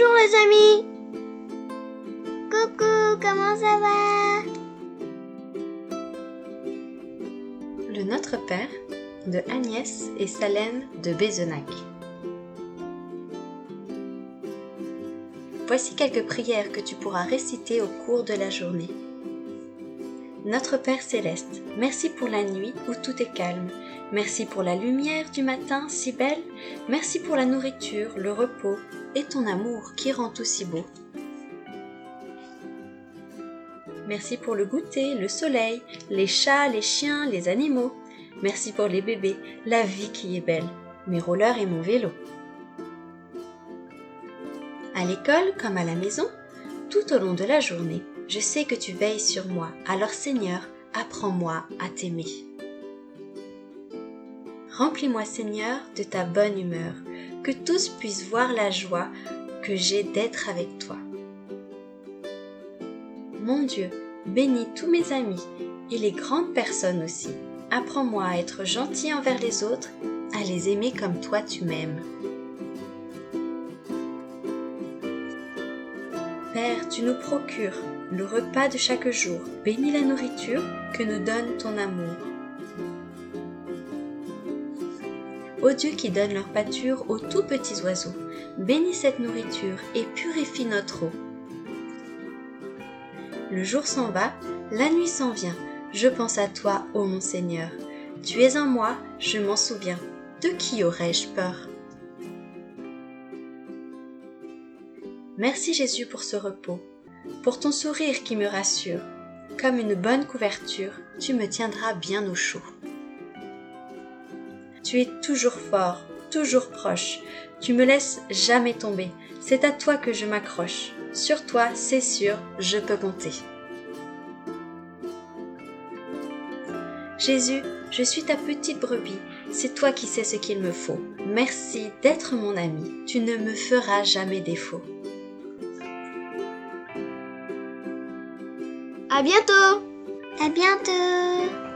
Bonjour les amis Coucou, comment ça va? Le Notre Père de Agnès et Salène de Bézenac. Voici quelques prières que tu pourras réciter au cours de la journée. Notre Père céleste, merci pour la nuit où tout est calme. Merci pour la lumière du matin si belle. Merci pour la nourriture, le repos et ton amour qui rend tout si beau. Merci pour le goûter, le soleil, les chats, les chiens, les animaux. Merci pour les bébés, la vie qui est belle, mes rollers et mon vélo. À l'école comme à la maison, tout au long de la journée, je sais que tu veilles sur moi. Alors Seigneur, apprends-moi à t'aimer. Remplis-moi Seigneur de ta bonne humeur, que tous puissent voir la joie que j'ai d'être avec toi. Mon Dieu, bénis tous mes amis et les grandes personnes aussi. Apprends-moi à être gentil envers les autres, à les aimer comme toi tu m'aimes. Père, tu nous procures le repas de chaque jour. Bénis la nourriture que nous donne ton amour. Ô Dieu qui donne leur pâture aux tout petits oiseaux, bénis cette nourriture et purifie notre eau. Le jour s'en va, la nuit s'en vient. Je pense à toi, ô mon Seigneur. Tu es en moi, je m'en souviens. De qui aurais-je peur? Merci Jésus pour ce repos, pour ton sourire qui me rassure. Comme une bonne couverture, tu me tiendras bien au chaud. Tu es toujours fort, toujours proche. Tu me laisses jamais tomber. C'est à toi que je m'accroche. Sur toi, c'est sûr, je peux compter. Jésus, je suis ta petite brebis. C'est toi qui sais ce qu'il me faut. Merci d'être mon ami. Tu ne me feras jamais défaut. À bientôt À bientôt